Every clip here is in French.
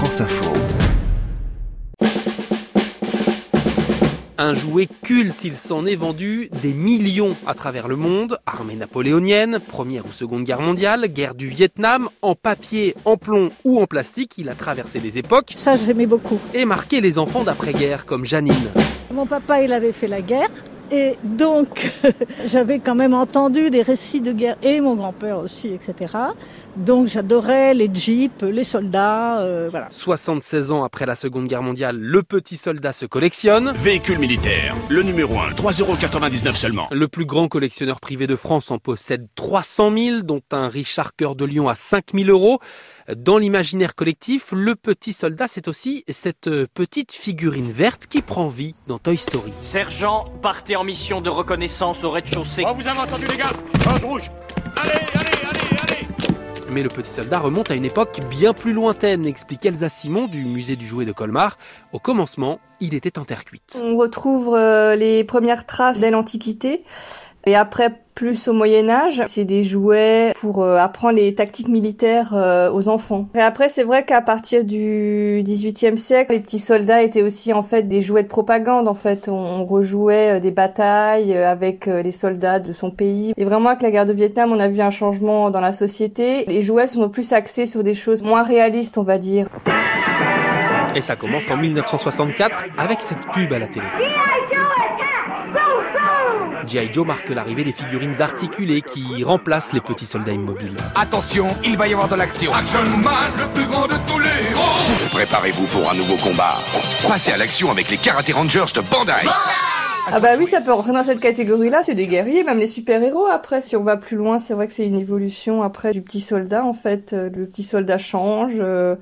France Info. Un jouet culte, il s'en est vendu des millions à travers le monde. Armée napoléonienne, première ou seconde guerre mondiale, guerre du Vietnam, en papier, en plomb ou en plastique, il a traversé les époques Ça, j'aimais beaucoup. et marqué les enfants d'après-guerre comme Janine. Mon papa, il avait fait la guerre. Et donc, j'avais quand même entendu des récits de guerre, et mon grand-père aussi, etc. Donc, j'adorais les jeeps, les soldats, euh, voilà. 76 ans après la seconde guerre mondiale, le petit soldat se collectionne. Véhicule militaire, le numéro 1, 3,99€ seulement. Le plus grand collectionneur privé de France en possède 300 000, dont un Richard Cœur de Lion à 5 000 euros. Dans l'imaginaire collectif, le petit soldat, c'est aussi cette euh, petite figurine verte qui prend vie dans Toy Story. Sergent, partez en mission de reconnaissance au rez-de-chaussée. Oh, vous avez entendu les gars Code rouge Allez, allez, allez, allez Mais le petit soldat remonte à une époque bien plus lointaine, explique Elsa Simon du musée du jouet de Colmar. Au commencement, il était en terre cuite. On retrouve euh, les premières traces dès l'Antiquité. Et après, plus au Moyen Âge, c'est des jouets pour euh, apprendre les tactiques militaires euh, aux enfants. Et après, c'est vrai qu'à partir du XVIIIe siècle, les petits soldats étaient aussi en fait des jouets de propagande. En fait, on rejouait euh, des batailles avec les soldats de son pays. Et vraiment, avec la guerre de Vietnam, on a vu un changement dans la société. Les jouets sont plus axés sur des choses moins réalistes, on va dire. Et ça commence en 1964 avec cette pub à la télé. G.I. Joe marque l'arrivée des figurines articulées qui remplacent les petits soldats immobiles. Attention, il va y avoir de l'action. Action Man, le plus grand de tous les héros Préparez-vous pour un nouveau combat. Passez à l'action avec les Karate Rangers de Bandai. Ah bah oui, ça peut rentrer dans cette catégorie-là. C'est des guerriers, même les super-héros. Après, si on va plus loin, c'est vrai que c'est une évolution après du petit soldat. En fait, Euh, le petit soldat change, euh,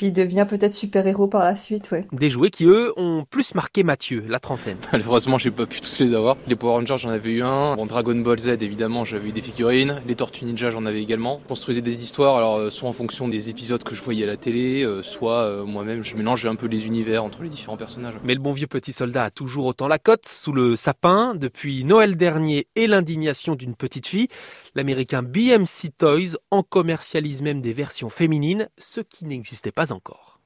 puis il devient peut-être super-héros par la suite, ouais. Des jouets qui, eux, ont plus marqué Mathieu, la trentaine. Malheureusement, j'ai pas pu tous les avoir. Les Power Rangers, j'en avais eu un. Bon, Dragon Ball Z, évidemment, j'avais eu des figurines. Les Tortues Ninja, j'en avais également. Je construisais des histoires, alors euh, soit en fonction des épisodes que je voyais à la télé, euh, soit euh, moi-même, je mélangeais un peu les univers entre les différents personnages. Mais le bon vieux petit soldat a toujours autant la cote sous le sapin. Depuis Noël dernier et l'indignation d'une petite fille, l'américain BMC Toys en commercialise même des versions féminines, ce qui n'existait pas encore.